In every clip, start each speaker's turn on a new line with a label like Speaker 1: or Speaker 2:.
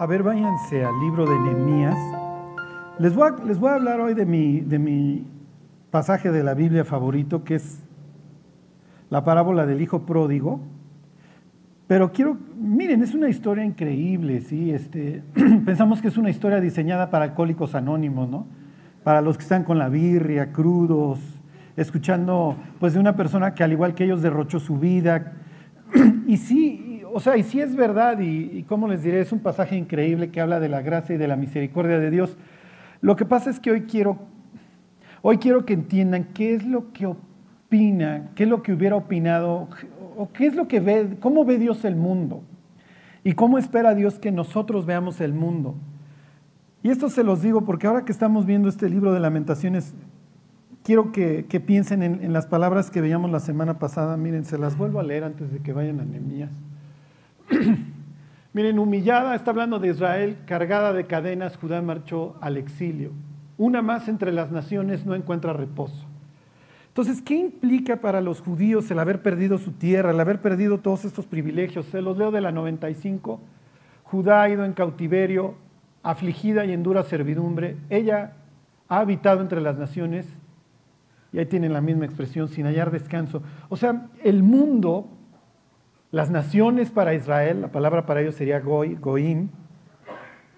Speaker 1: A ver, váyanse al libro de Nehemías. Les voy a, les voy a hablar hoy de mi, de mi pasaje de la Biblia favorito, que es la parábola del hijo pródigo. Pero quiero, miren, es una historia increíble, ¿sí? Este, pensamos que es una historia diseñada para alcohólicos anónimos, ¿no? Para los que están con la birria, crudos, escuchando pues de una persona que al igual que ellos derrochó su vida. Y sí, o sea, y sí es verdad, y, como les diré, es un pasaje increíble que habla de la gracia y de la misericordia de Dios. Lo que pasa es que hoy quiero, hoy quiero que entiendan qué es lo que opina, qué es lo que hubiera opinado, o qué es lo que ve, cómo ve Dios el mundo, y cómo espera Dios que nosotros veamos el mundo. Y esto se los digo porque ahora que estamos viendo este libro de lamentaciones, quiero que, piensen en, en, las palabras que veíamos la semana pasada. Miren, se las vuelvo a leer antes de que vayan a Nehemías. Miren, humillada, está hablando de Israel, cargada de cadenas, Judá marchó al exilio. Una más entre las naciones no encuentra reposo. Entonces, ¿qué implica para los judíos el haber perdido su tierra, el haber perdido todos estos privilegios? Se los leo de la 95. Judá ha ido en cautiverio, afligida y en dura servidumbre. Ella ha habitado entre las naciones, y ahí tienen la misma expresión, sin hallar descanso. O sea, el mundo, las naciones para Israel, la palabra para ellos sería goy, goim,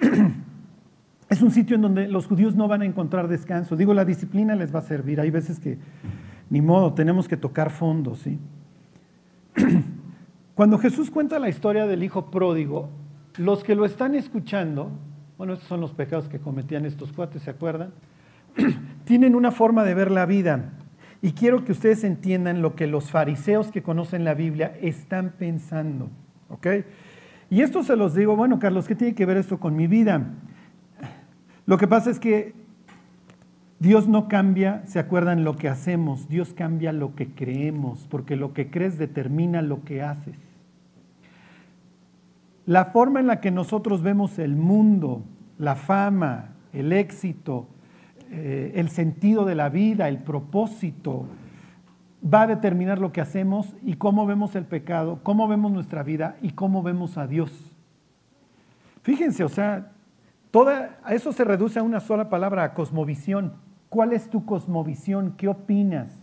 Speaker 1: es un sitio en donde los judíos no van a encontrar descanso. Digo, la disciplina les va a servir. Hay veces que, ni modo, tenemos que tocar fondo, ¿sí? Cuando Jesús cuenta la historia del hijo pródigo, los que lo están escuchando, bueno, estos son los pecados que cometían estos cuates, ¿se acuerdan? tienen una forma de ver la vida. Y quiero que ustedes entiendan lo que los fariseos que conocen la Biblia están pensando. ¿Ok? Y esto se los digo, bueno, Carlos, ¿qué tiene que ver esto con mi vida? Lo que pasa es que Dios no cambia, ¿se acuerdan lo que hacemos? Dios cambia lo que creemos, porque lo que crees determina lo que haces. La forma en la que nosotros vemos el mundo, la fama, el éxito, eh, el sentido de la vida, el propósito, va a determinar lo que hacemos y cómo vemos el pecado, cómo vemos nuestra vida y cómo vemos a Dios. Fíjense, o sea, toda, eso se reduce a una sola palabra, a cosmovisión. ¿Cuál es tu cosmovisión? ¿Qué opinas?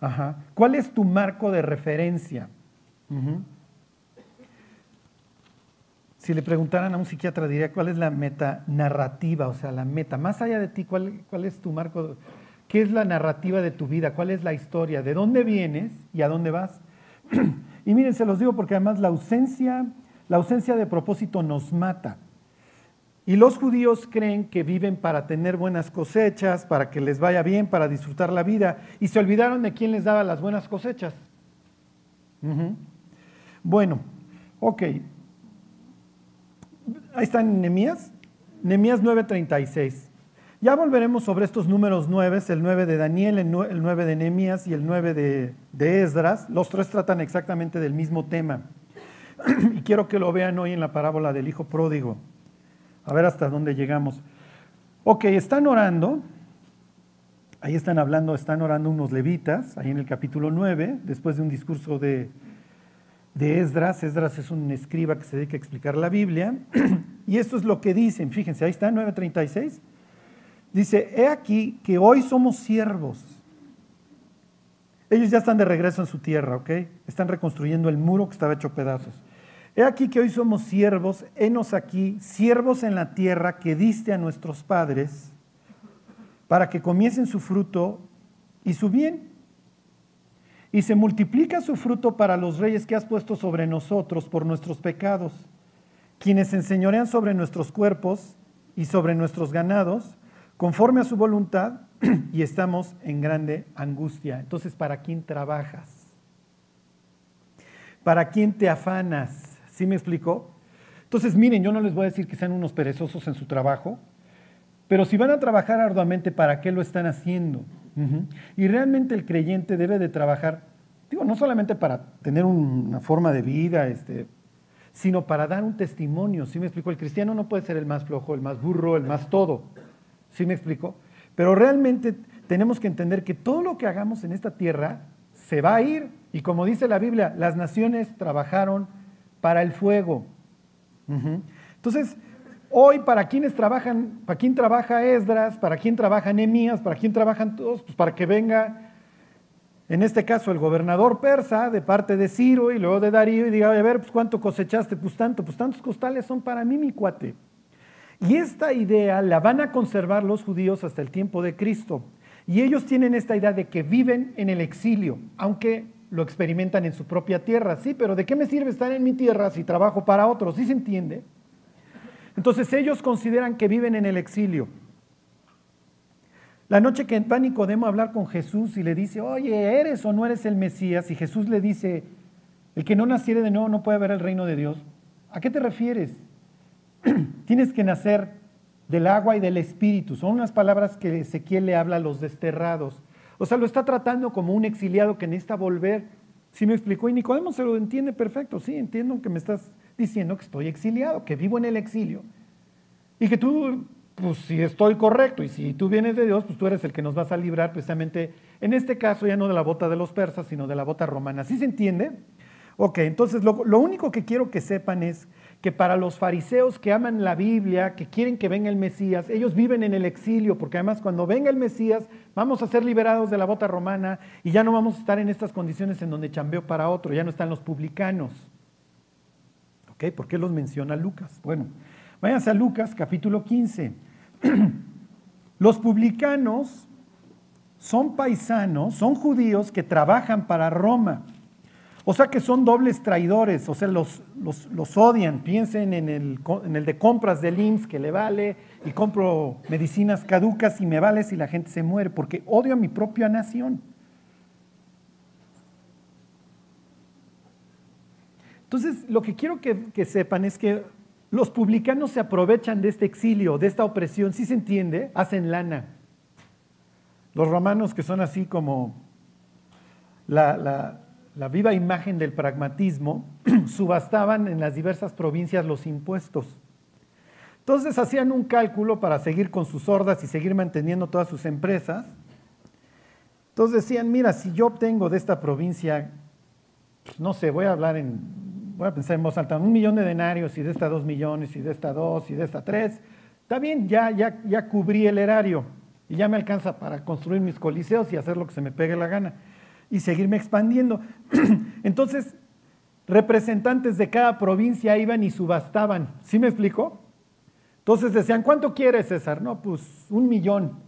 Speaker 1: Ajá. ¿Cuál es tu marco de referencia? Uh-huh. Si le preguntaran a un psiquiatra, diría, ¿cuál es la meta narrativa? O sea, la meta, más allá de ti, ¿cuál, ¿cuál, es tu marco? ¿Qué es la narrativa de tu vida? ¿Cuál es la historia? ¿De dónde vienes y a dónde vas? y miren, se los digo porque además la ausencia, la ausencia de propósito nos mata. Y los judíos creen que viven para tener buenas cosechas, para que les vaya bien, para disfrutar la vida, y se olvidaron de quién les daba las buenas cosechas. Bueno, ok, Ahí está en Nehemías, Nehemías 9:36. Ya volveremos sobre estos números 9, el 9 de Daniel, el 9 de Nehemías y el 9 de, de Esdras. Los tres tratan exactamente del mismo tema. y quiero que lo vean hoy en la parábola del hijo pródigo. A ver hasta dónde llegamos. Ok, están orando. Ahí están hablando, están orando unos levitas, ahí en el capítulo 9, después de un discurso de, de Esdras. Esdras es un escriba que se dedica a explicar la Biblia. Y esto es lo que dicen, fíjense, ahí está 9.36. Dice, he aquí que hoy somos siervos. Ellos ya están de regreso en su tierra, ¿ok? Están reconstruyendo el muro que estaba hecho pedazos. He aquí que hoy somos siervos, henos aquí, siervos en la tierra que diste a nuestros padres, para que comiesen su fruto y su bien y se multiplica su fruto para los reyes que has puesto sobre nosotros por nuestros pecados, quienes enseñorean sobre nuestros cuerpos y sobre nuestros ganados, conforme a su voluntad, y estamos en grande angustia. Entonces, ¿para quién trabajas? ¿Para quién te afanas? ¿Sí me explicó? Entonces, miren, yo no les voy a decir que sean unos perezosos en su trabajo, pero si van a trabajar arduamente, ¿para qué lo están haciendo? Y realmente el creyente debe de trabajar, digo, no solamente para tener una forma de vida, este, sino para dar un testimonio. ¿Sí me explico? El cristiano no puede ser el más flojo, el más burro, el más todo. ¿Sí me explico? Pero realmente tenemos que entender que todo lo que hagamos en esta tierra se va a ir. Y como dice la Biblia, las naciones trabajaron para el fuego. Entonces, hoy para quienes trabajan, para quién trabaja Esdras, para quién trabaja Nehemías, para quién trabajan todos, pues para que venga, en este caso, el gobernador persa de parte de Ciro y luego de Darío y diga, a ver, pues cuánto cosechaste, pues tanto, pues tantos costales son para mí, mi cuate. Y esta idea la van a conservar los judíos hasta el tiempo de Cristo. Y ellos tienen esta idea de que viven en el exilio, aunque lo experimentan en su propia tierra. Sí, pero ¿de qué me sirve estar en mi tierra si trabajo para otros? ¿Sí se entiende? Entonces ellos consideran que viven en el exilio. La noche que va Nicodemo a hablar con Jesús y le dice, oye, ¿eres o no eres el Mesías? Y Jesús le dice, el que no naciere de nuevo no puede ver el reino de Dios. ¿A qué te refieres? Tienes que nacer del agua y del espíritu. Son unas palabras que Ezequiel le habla a los desterrados. O sea, lo está tratando como un exiliado que necesita volver. ¿Sí me explicó? Y Nicodemo se lo entiende perfecto. Sí, entiendo que me estás diciendo que estoy exiliado, que vivo en el exilio. Y que tú, pues si estoy correcto y si tú vienes de Dios, pues tú eres el que nos vas a librar precisamente, en este caso ya no de la bota de los persas, sino de la bota romana. ¿Sí se entiende? Ok, entonces lo, lo único que quiero que sepan es que para los fariseos que aman la Biblia, que quieren que venga el Mesías, ellos viven en el exilio, porque además cuando venga el Mesías vamos a ser liberados de la bota romana y ya no vamos a estar en estas condiciones en donde chambeo para otro, ya no están los publicanos. ¿Por qué los menciona Lucas? Bueno, váyanse a Lucas capítulo 15. los publicanos son paisanos, son judíos que trabajan para Roma. O sea que son dobles traidores, o sea, los, los, odian. Piensen en el, en el, de compras del IMSS que le vale y compro medicinas caducas y me vale si la gente se muere, porque odio a mi propia nación. Entonces, lo que quiero que, sepan es que los publicanos se aprovechan de este exilio, de esta opresión, si se entiende, hacen lana. Los romanos que son así como la la viva imagen del pragmatismo, subastaban en las diversas provincias los impuestos. Entonces hacían un cálculo para seguir con sus hordas y seguir manteniendo todas sus empresas. Entonces decían, mira, si yo obtengo de esta provincia, pues, no sé, voy a hablar en, voy a pensar en voz un millón de denarios y de esta dos millones y de esta dos y de esta tres, está bien, ya, ya, ya cubrí el erario y ya me alcanza para construir mis coliseos y hacer lo que se me pegue la gana y seguirme expandiendo. Entonces, representantes de cada provincia iban y subastaban. ¿Sí me explico? Entonces decían, ¿cuánto quieres, César? No, pues un millón.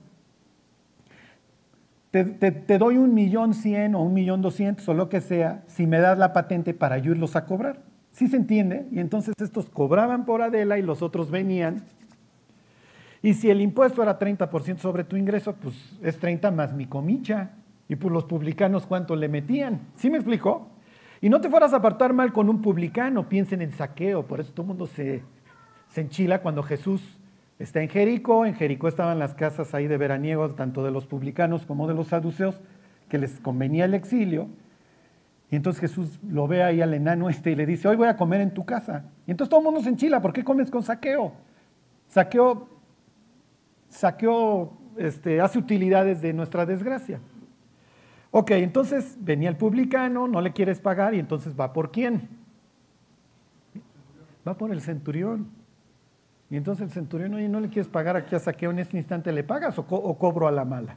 Speaker 1: Te, doy un millón cien o un millón doscientos o lo que sea si me das la patente para ayudarlos a cobrar. ¿Sí se entiende? Y entonces estos cobraban por Adela y los otros venían. Y si el impuesto era 30% sobre tu ingreso, pues es 30 más mi comicha. Y pues los publicanos cuánto le metían. ¿Sí me explicó? Y no te fueras a apartar mal con un publicano, piensen en saqueo, por eso todo el mundo se, se enchila cuando Jesús está en Jericó, en Jericó estaban las casas ahí de veraniego, tanto de los publicanos como de los saduceos, que les convenía el exilio. Y entonces Jesús lo ve ahí al enano este y le dice, hoy voy a comer en tu casa. Y entonces todo el mundo se enchila, ¿por qué comes con saqueo? Saqueo, saqueo este, hace utilidades de nuestra desgracia. Ok, entonces venía el publicano, no le quieres pagar y entonces va por quién? Va por el centurión. Y entonces el centurión, oye, no le quieres pagar aquí a saqueo en este instante, ¿le pagas o, cobro a la mala?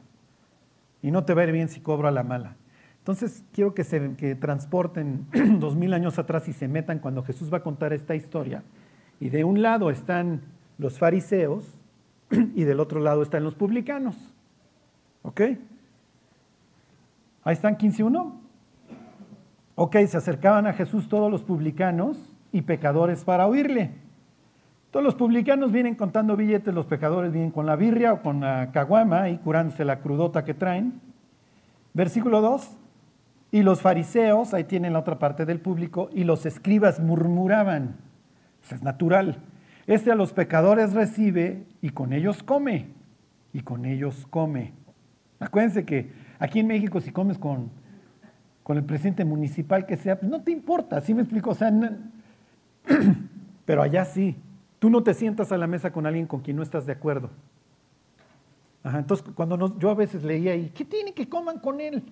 Speaker 1: Y no te va a bien si cobro a la mala. Entonces quiero que se que transporten dos mil años atrás y se metan cuando Jesús va a contar esta historia. Y de un lado están los fariseos y del otro lado están los publicanos. ¿Ok? Ahí están 15.1. Ok, se acercaban a Jesús todos los publicanos y pecadores para oírle. Todos los publicanos vienen contando billetes, los pecadores vienen con la birria o con la caguama y curándose la crudota que traen. Versículo 2. Y los fariseos, ahí tienen la otra parte del público, y los escribas murmuraban. Eso es natural. Este a los pecadores recibe y con ellos come. Y con ellos come. Acuérdense que Aquí en México, si comes con, con el presidente municipal que sea, pues no te importa, ¿sí me explico? O sea, pero allá sí. Tú no te sientas a la mesa con alguien con quien no estás de acuerdo. entonces, cuando yo a veces leía y, ¿qué tiene que coman con él?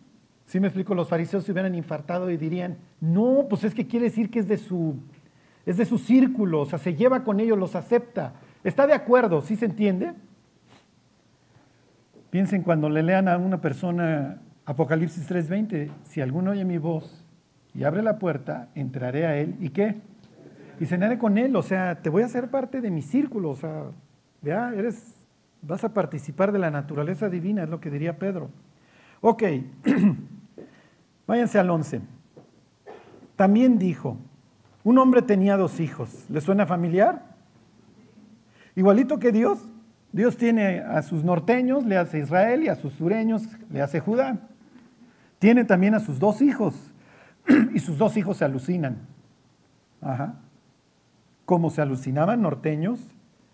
Speaker 1: Sí me explico, los fariseos se hubieran infartado y dirían, no, pues es que quiere decir que es de su, es de su círculo, o sea, se lleva con ellos, los acepta. Está de acuerdo, ¿sí se entiende? Piensen cuando le lean a una persona Apocalipsis 3:20, si alguno oye mi voz y abre la puerta, entraré a él y qué? Y cenaré con él, o sea, te voy a hacer parte de mi círculo, o sea, ya eres, vas a participar de la naturaleza divina, es lo que diría Pedro. Ok, váyanse al 11. También dijo, un hombre tenía dos hijos, ¿le suena familiar? Igualito que Dios, Dios tiene a sus norteños, le hace Israel, y a sus sureños, le hace Judá. Tiene también a sus dos hijos, y sus dos hijos se alucinan. Ajá. Como se alucinaban norteños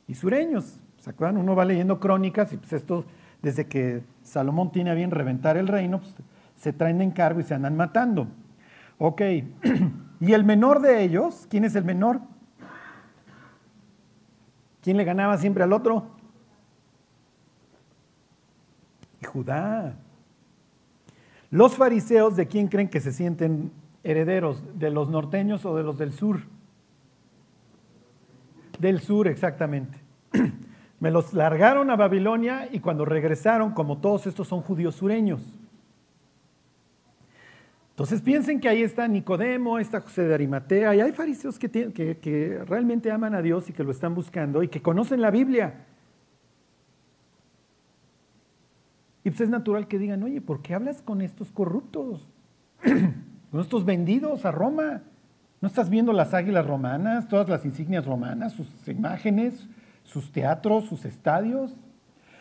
Speaker 1: y sureños. ¿Se acuerdan? Uno va leyendo crónicas y pues esto, desde que Salomón tiene a bien reventar el reino, pues, se traen de encargo y se andan matando. Ok. y el menor de ellos, ¿quién es el menor? ¿Quién le ganaba siempre al otro? Judá. Los fariseos, ¿de quién creen que se sienten herederos? ¿De los norteños o de los del sur? Del sur, exactamente. Me los largaron a Babilonia y cuando regresaron, como todos estos son judíos sureños. Entonces piensen que ahí está Nicodemo, está José de Arimatea, y hay fariseos que, realmente aman a Dios y que lo están buscando y que conocen la Biblia. Y pues es natural que digan, oye, ¿por qué hablas con estos corruptos? con estos vendidos a Roma. ¿No estás viendo las águilas romanas, todas las insignias romanas, sus imágenes, sus teatros, sus estadios?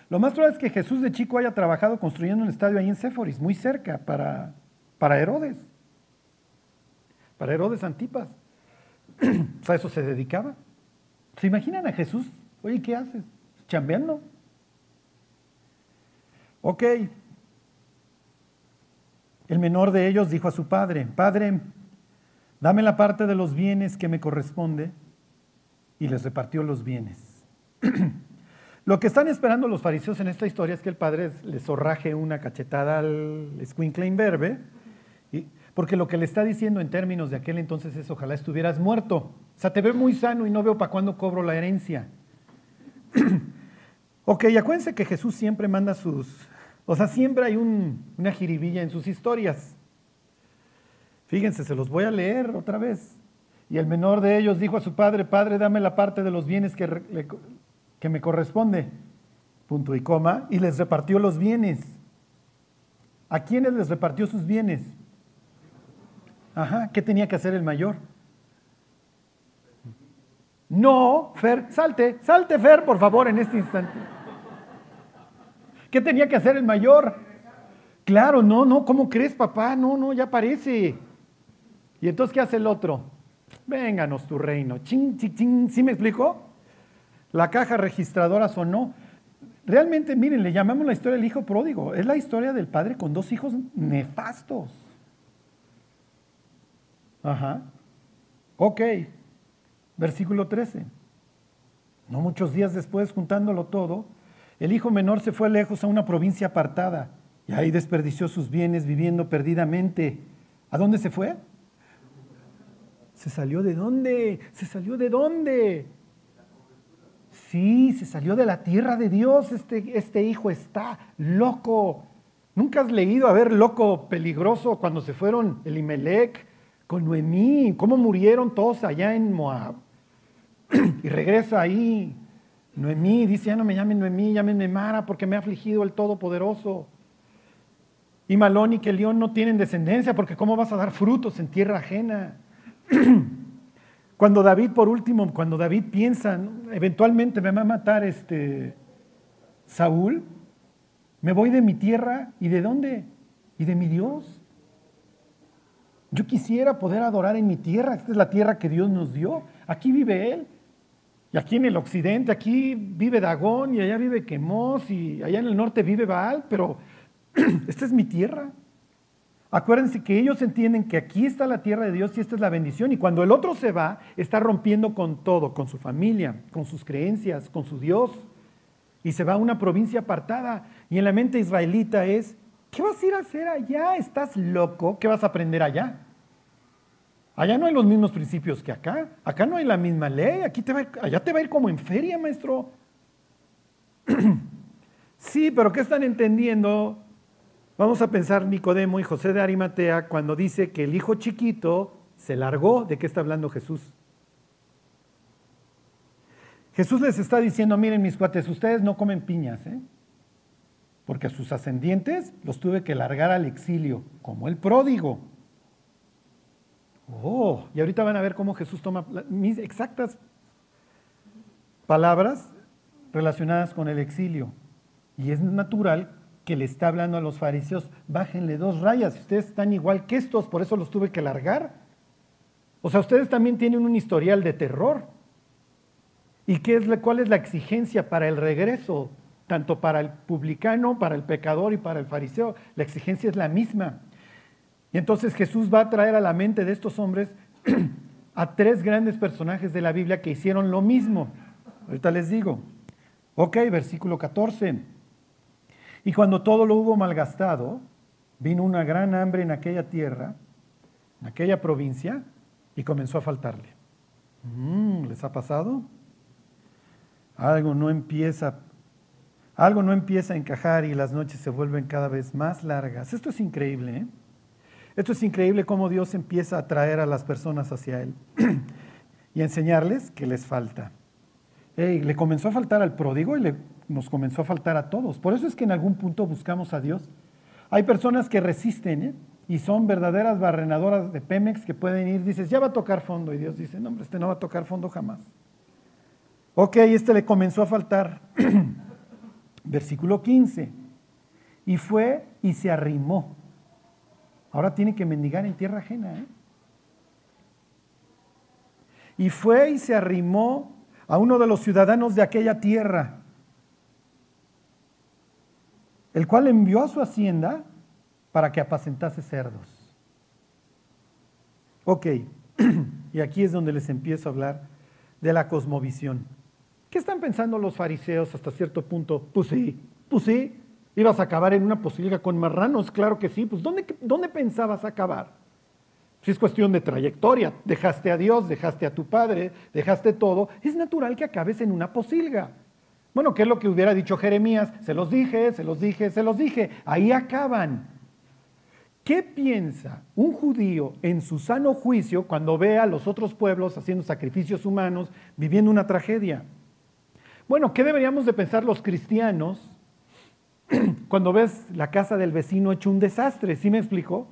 Speaker 1: Lo más probable es que Jesús de chico haya trabajado construyendo un estadio ahí en Séforis, muy cerca, para, para Herodes. Para Herodes Antipas. sea, eso se dedicaba. ¿Se imaginan a Jesús? Oye, ¿qué haces? ¿Chambeando? Ok. El menor de ellos dijo a su padre, Padre, dame la parte de los bienes que me corresponde, y les repartió los bienes. Lo que están esperando los fariseos en esta historia es que el padre les zorraje una cachetada al escuincle imberbe, porque lo que le está diciendo en términos de aquel entonces es ojalá estuvieras muerto. O sea, te veo muy sano y no veo para cuándo cobro la herencia. ok, acuérdense que Jesús siempre manda sus, o sea, siempre hay una jiribilla en sus historias. Fíjense, se los voy a leer otra vez. Y el menor de ellos dijo a su padre, Padre, dame la parte de los bienes que, que me corresponde. Punto y coma. Y les repartió los bienes. ¿A quiénes les repartió sus bienes? Ajá, ¿qué tenía que hacer el mayor? No, Fer, salte, salte Fer, por favor, en este instante. ¿Qué tenía que hacer el mayor? Claro, no, no, ¿cómo crees, papá? No, no, ya parece. ¿Y entonces qué hace el otro? Vénganos tu reino. Ching, ching, ching. ¿Sí me explico? La caja registradora sonó. Realmente, miren, le llamamos la historia del hijo pródigo. Es la historia del padre con dos hijos nefastos. Ajá. Ok. Versículo 13. No muchos días después, juntándolo todo, el hijo menor se fue lejos a una provincia apartada y ahí desperdició sus bienes viviendo perdidamente. ¿A dónde se fue? ¿Se salió de dónde? ¿Se salió de dónde? Sí, se salió de la tierra de Dios. Este, este hijo está loco. ¿Nunca has leído a ver loco peligroso cuando se fueron Elimelech con Noemí? ¿Cómo murieron todos allá en Moab? y regresa ahí Noemí dice, ya no me llamen Noemí, llámenme Mara porque me ha afligido el Todopoderoso. Y Malón y Kelión no tienen descendencia porque ¿cómo vas a dar frutos en tierra ajena? Cuando David, por último, cuando David piensa, eventualmente me va a matar este Saúl, me voy de mi tierra y de dónde? Y de mi Dios. Yo quisiera poder adorar en mi tierra, esta es la tierra que Dios nos dio. Aquí vive Él. Y aquí en el occidente, aquí vive Dagón y allá vive Quemos y allá en el norte vive Baal, pero esta es mi tierra. Acuérdense que ellos entienden que aquí está la tierra de Dios y esta es la bendición. Y cuando el otro se va, está rompiendo con todo, con su familia, con sus creencias, con su Dios. Y se va a una provincia apartada. Y en la mente israelita es, ¿qué vas a ir a hacer allá? ¿Estás loco? ¿Qué vas a aprender allá? Allá no hay los mismos principios que acá. Acá no hay la misma ley. Aquí te va allá te va a ir como en feria, maestro. sí, pero ¿qué están entendiendo? Vamos a pensar Nicodemo y José de Arimatea cuando dice que el hijo chiquito se largó. ¿De qué está hablando Jesús? Jesús les está diciendo, miren mis cuates, ustedes no comen piñas, ¿eh? porque a sus ascendientes los tuve que largar al exilio, como el pródigo. Oh, y ahorita van a ver cómo Jesús toma mis exactas palabras relacionadas con el exilio. Y es natural que le está hablando a los fariseos, bájenle dos rayas, ustedes están igual que estos, por eso los tuve que largar. O sea, ustedes también tienen un historial de terror. ¿Y qué es, cuál es la exigencia para el regreso? Tanto para el publicano, para el pecador y para el fariseo. La exigencia es la misma. Y entonces Jesús va a traer a la mente de estos hombres a tres grandes personajes de la Biblia que hicieron lo mismo. Ahorita les digo. Ok, versículo 14. Y cuando todo lo hubo malgastado, vino una gran hambre en aquella tierra, en aquella provincia, y comenzó a faltarle. Mm, ¿Les ha pasado? Algo no empieza, algo no empieza a encajar y las noches se vuelven cada vez más largas. Esto es increíble, ¿eh? Esto es increíble cómo Dios empieza a atraer a las personas hacia Él y a enseñarles que les falta. le comenzó a faltar al pródigo y le, nos comenzó a faltar a todos. Por eso es que en algún punto buscamos a Dios. Hay personas que resisten ¿eh? y son verdaderas barrenadoras de Pemex que pueden ir, dices, ya va a tocar fondo. Y Dios dice, no, hombre, este no va a tocar fondo jamás. Ok, este le comenzó a faltar. Versículo 15. Y fue y se arrimó Ahora tiene que mendigar en tierra ajena. ¿eh? Y fue y se arrimó a uno de los ciudadanos de aquella tierra, el cual envió a su hacienda para que apacentase cerdos. Ok, y aquí es donde les empiezo a hablar de la cosmovisión. ¿Qué están pensando los fariseos hasta cierto punto? Pues sí, pues sí, ¿Ibas a acabar en una posilga con marranos? Claro que sí. Pues ¿dónde, ¿dónde pensabas acabar? Si es cuestión de trayectoria, dejaste a Dios, dejaste a tu padre, dejaste todo, es natural que acabes en una posilga. Bueno, ¿qué es lo que hubiera dicho Jeremías? Se los dije, se los dije, se los dije. Ahí acaban. ¿Qué piensa un judío en su sano juicio cuando ve a los otros pueblos haciendo sacrificios humanos, viviendo una tragedia? Bueno, ¿qué deberíamos de pensar los cristianos cuando ves la casa del vecino hecho un desastre, ¿sí me explico?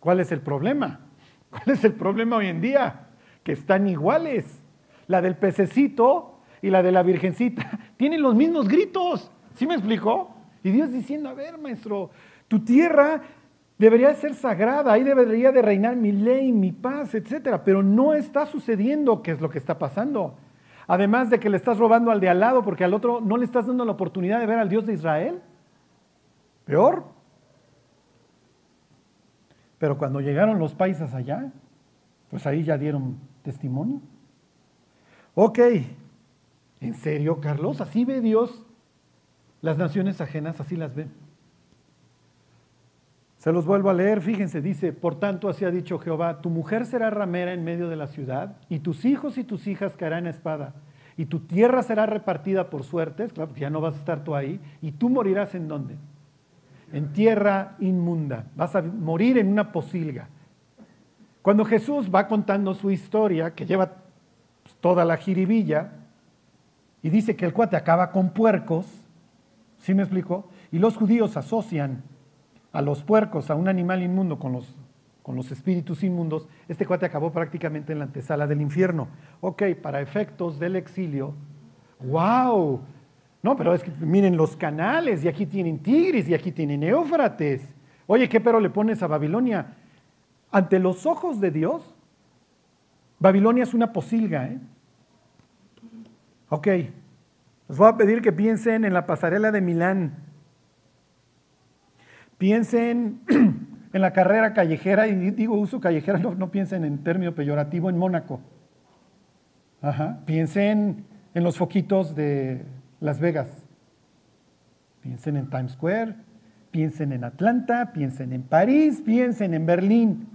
Speaker 1: ¿Cuál es el problema? ¿Cuál es el problema hoy en día? Que están iguales. La del pececito y la de la virgencita tienen los mismos gritos, ¿sí me explico? Y Dios diciendo, a ver, maestro, tu tierra debería ser sagrada, ahí debería de reinar mi ley, mi paz, etcétera, pero no está sucediendo, ¿qué es lo que está pasando? Además de que le estás robando al de al lado porque al otro no le estás dando la oportunidad de ver al Dios de Israel. Peor. Pero cuando llegaron los paisas allá, pues ahí ya dieron testimonio. Ok, ¿en serio, Carlos? ¿Así ve Dios las naciones ajenas? ¿Así las ve? Se los vuelvo a leer, fíjense, dice, por tanto así ha dicho Jehová, tu mujer será ramera en medio de la ciudad, y tus hijos y tus hijas caerán a espada, y tu tierra será repartida por suertes, claro, ya no vas a estar tú ahí, y tú morirás en dónde? En tierra inmunda, vas a morir en una posilga. Cuando Jesús va contando su historia, que lleva pues, toda la jiribilla, y dice que el cuate acaba con puercos, ¿sí me explico? Y los judíos asocian a los puercos, a un animal inmundo con los, con los espíritus inmundos, este cuate acabó prácticamente en la antesala del infierno. Ok, para efectos del exilio, wow. No, pero es que miren los canales, y aquí tienen Tigris, y aquí tienen Éufrates. Oye, ¿qué pero le pones a Babilonia? Ante los ojos de Dios, Babilonia es una posilga. ¿eh? Ok, les voy a pedir que piensen en la pasarela de Milán Piensen en la carrera callejera, y digo uso callejera, no, piensen en término peyorativo, en Mónaco. Piensen en los foquitos de Las Vegas. Piensen en Times Square, piensen en Atlanta, piensen en París, piensen en Berlín.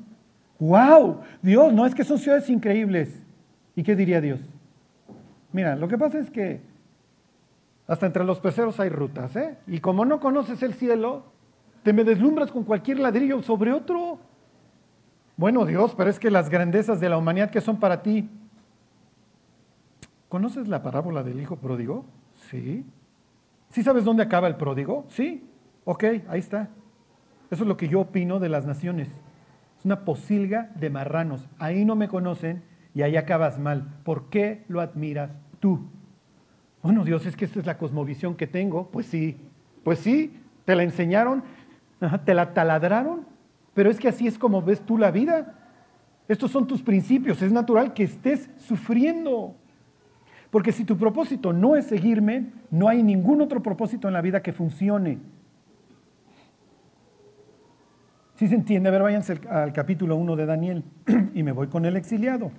Speaker 1: ¡Wow! Dios, no es que son ciudades increíbles. ¿Y qué diría Dios? Mira, lo que pasa es que hasta entre los peceros hay rutas, ¿eh? Y como no conoces el cielo, te me deslumbras con cualquier ladrillo sobre otro. Bueno, Dios, pero es que las grandezas de la humanidad que son para ti. ¿Conoces la parábola del hijo pródigo? Sí. ¿Sí sabes dónde acaba el pródigo? Sí. Ok, ahí está. Eso es lo que yo opino de las naciones. Es una posilga de marranos. Ahí no me conocen y ahí acabas mal. ¿Por qué lo admiras Bueno, Dios, es que esta es la cosmovisión que tengo. Pues sí, pues sí, te la enseñaron, te la taladraron, pero es que así es como ves tú la vida. Estos son tus principios, es natural que estés sufriendo. Porque si tu propósito no es seguirme, no hay ningún otro propósito en la vida que funcione. Si se entiende, a ver, váyanse al capítulo 1 de Daniel y me voy con el exiliado.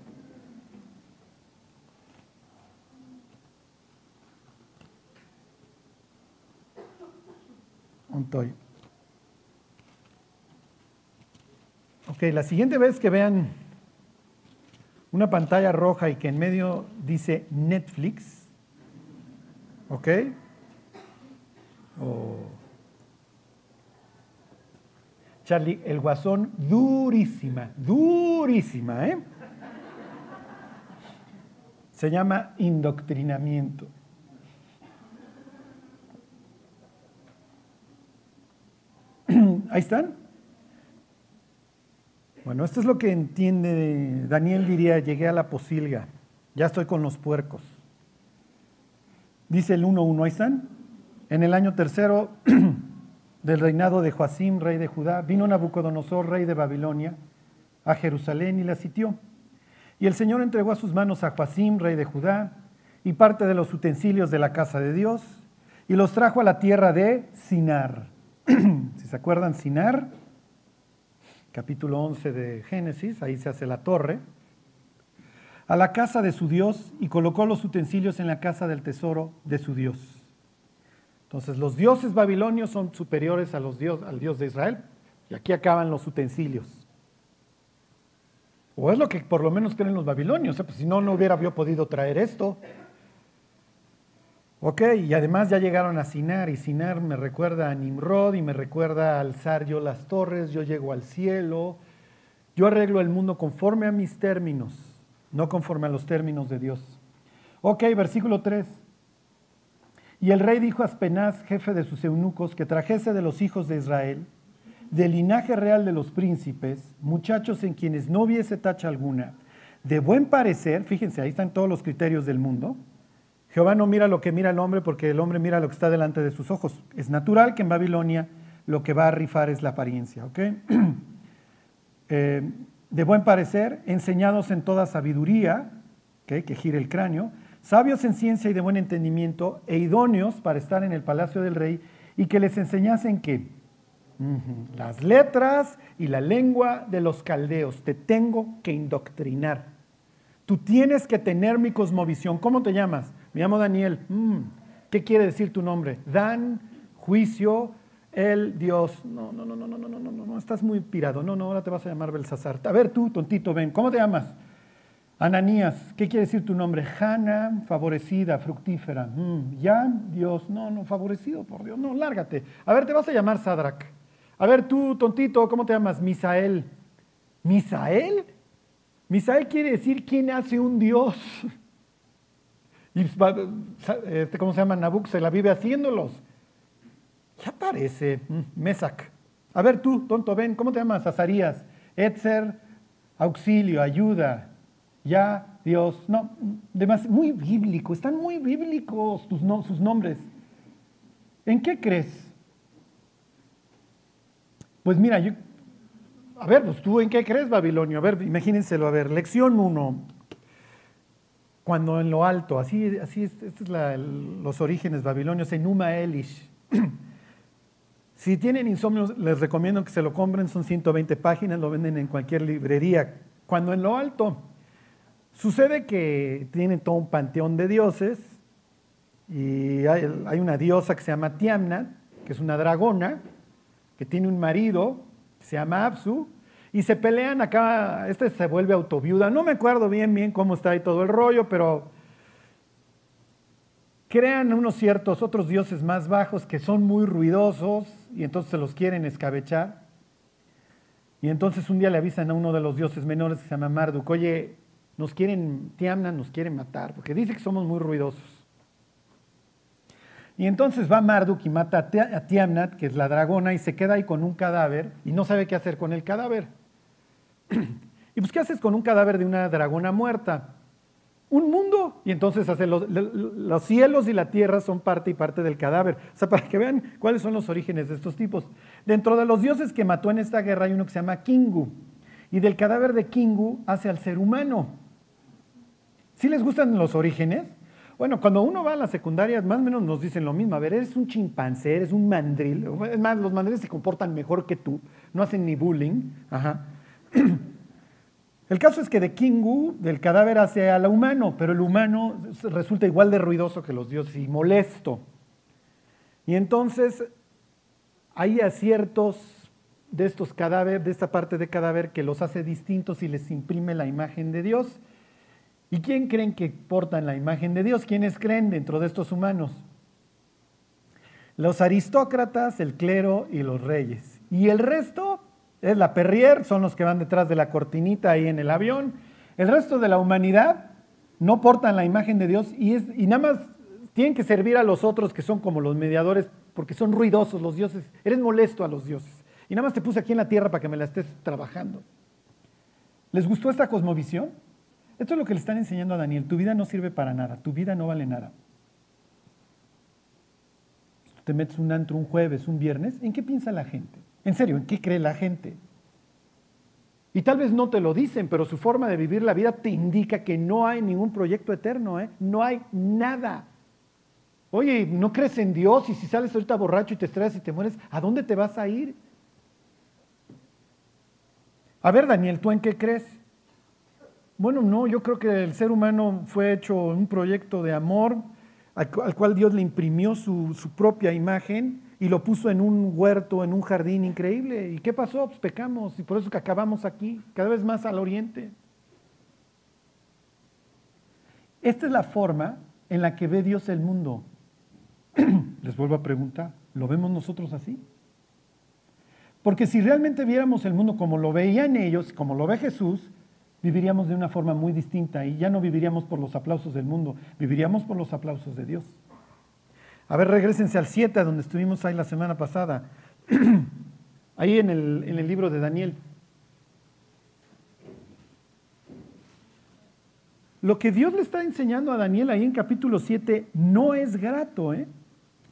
Speaker 1: Ok, la siguiente vez que vean una pantalla roja y que en medio dice Netflix, ¿ok? Oh. Charlie, el guasón, durísima, durísima, ¿eh? Se llama indoctrinamiento. Ahí están. Bueno, esto es lo que entiende Daniel diría, llegué a la posilga, ya estoy con los puercos. Dice el 1.1, ahí están. En el año tercero del reinado de Joacim, rey de Judá, vino Nabucodonosor, rey de Babilonia, a Jerusalén y la sitió. Y el Señor entregó a sus manos a Joacim, rey de Judá, y parte de los utensilios de la casa de Dios, y los trajo a la tierra de Sinar. si se acuerdan, Sinar, capítulo 11 de Génesis, ahí se hace la torre, a la casa de su Dios y colocó los utensilios en la casa del tesoro de su Dios. Entonces los dioses babilonios son superiores a los dios, al Dios de Israel y aquí acaban los utensilios. O es lo que por lo menos creen los babilonios, ¿eh? pues si no, no hubiera yo podido traer esto. Ok, y además ya llegaron a Sinar, y Sinar me recuerda a Nimrod y me recuerda alzar yo las torres, yo llego al cielo, yo arreglo el mundo conforme a mis términos, no conforme a los términos de Dios. Ok, versículo 3. Y el rey dijo a Aspenaz, jefe de sus eunucos, que trajese de los hijos de Israel, del linaje real de los príncipes, muchachos en quienes no hubiese tacha alguna, de buen parecer, fíjense, ahí están todos los criterios del mundo. Jehová no mira lo que mira el hombre porque el hombre mira lo que está delante de sus ojos. Es natural que en Babilonia lo que va a rifar es la apariencia, ¿ok? Eh, de buen parecer, enseñados en toda sabiduría, que gire el cráneo, sabios en ciencia y de buen entendimiento, e idóneos para estar en el palacio del rey, y que les enseñasen que las letras y la lengua de los caldeos, te tengo que indoctrinar. Tú tienes que tener mi cosmovisión. ¿Cómo te llamas? Me llamo Daniel. Mm, ¿Qué quiere decir tu nombre? Dan, juicio, el Dios. No, no, no, no, no, no, no, no, no, estás muy pirado. No, no, ahora te vas a llamar Belsasar. A ver tú, tontito, ven. ¿Cómo te llamas? Ananías, ¿qué quiere decir tu nombre? Hanna, favorecida, fructífera. Mm, ya, Dios, no, no, favorecido por Dios, no, lárgate. A ver, te vas a llamar Sadrach. A ver, tú, tontito, ¿cómo te llamas? Misael. ¿Misael? Misael quiere decir quién hace un Dios. Y, este, ¿Cómo se llama? Nabuk se la vive haciéndolos. Ya parece. Mm, Mesac. A ver tú, tonto, ven, ¿cómo te llamas? Azarías. Etzer, auxilio, ayuda ya Dios, no, demás, muy bíblico, están muy bíblicos sus nombres. ¿En qué crees? Pues mira, yo, a ver, pues tú en qué crees, Babilonio? A ver, imagínenselo, a ver, lección 1. Cuando en lo alto, así, así estos son los orígenes babilonios, Enuma Elish. si tienen insomnio, les recomiendo que se lo compren, son 120 páginas, lo venden en cualquier librería. Cuando en lo alto, Sucede que tiene todo un panteón de dioses y hay, una diosa que se llama Tiamna, que es una dragona, que tiene un marido que se llama Absu, y se pelean acá, este se vuelve autoviuda, no me acuerdo bien bien cómo está ahí todo el rollo, pero crean unos ciertos otros dioses más bajos que son muy ruidosos y entonces se los quieren escabechar. Y entonces un día le avisan a uno de los dioses menores que se llama Marduk, oye, nos quieren, Tiamna nos quieren matar, porque dice que somos muy ruidosos. Y entonces va Marduk y mata a Tiamnat, que es la dragona, y se queda ahí con un cadáver y no sabe qué hacer con el cadáver. y pues, ¿qué haces con un cadáver de una dragona muerta? Un mundo. Y entonces hace los, los, cielos y la tierra son parte y parte del cadáver. O sea, para que vean cuáles son los orígenes de estos tipos. Dentro de los dioses que mató en esta guerra hay uno que se llama Kingu. Y del cadáver de Kingu hace al ser humano. ¿Sí les gustan los orígenes? Bueno, cuando uno va a la secundaria, más o menos nos dicen lo mismo. A ver, eres un chimpancé, eres un mandril. Es más, los mandriles se comportan mejor que tú, no hacen ni bullying. Ajá. El caso es que de Kingu, del cadáver hace al humano, pero el humano resulta igual de ruidoso que los dioses y molesto. Y entonces hay aciertos de estos cadáveres, de esta parte de cadáver, que los hace distintos y les imprime la imagen de Dios. ¿Y quién creen que portan la imagen de Dios? ¿Quiénes creen dentro de estos humanos? Los aristócratas, el clero y los reyes. Y el resto es la perrier, son los que van detrás de la cortinita ahí en el avión. El resto de la humanidad no portan la imagen de Dios y, es, y nada más tienen que servir a los otros que son como los mediadores porque son ruidosos los dioses. Eres molesto a los dioses. Y nada más te puse aquí en la tierra para que me la estés trabajando. ¿Les gustó esta cosmovisión? Esto es lo que le están enseñando a Daniel. Tu vida no sirve para nada, tu vida no vale nada. Te metes un antro un jueves, un viernes, ¿en qué piensa la gente? En serio, ¿en qué cree la gente? Y tal vez no te lo dicen, pero su forma de vivir la vida te indica que no hay ningún proyecto eterno, ¿eh? no hay nada. Oye, ¿no crees en Dios? Y si sales ahorita borracho y te estrellas y te mueres, ¿a dónde te vas a ir? A ver, Daniel, ¿tú en qué crees? Bueno, no, yo creo que el ser humano fue hecho un proyecto de amor al, cual Dios le imprimió su, propia imagen y lo puso en un huerto, en un jardín increíble. ¿Y qué pasó? Pues pecamos y por eso que acabamos aquí, cada vez más al oriente. Esta es la forma en la que ve Dios el mundo. Les vuelvo a preguntar, ¿lo vemos nosotros así? Porque si realmente viéramos el mundo como lo veían ellos, como lo ve Jesús, viviríamos de una forma muy distinta y ya no viviríamos por los aplausos del mundo, viviríamos por los aplausos de Dios. A ver, regresense al 7, donde estuvimos ahí la semana pasada, ahí en el, en el libro de Daniel. Lo que Dios le está enseñando a Daniel ahí en capítulo 7 no es grato, ¿eh?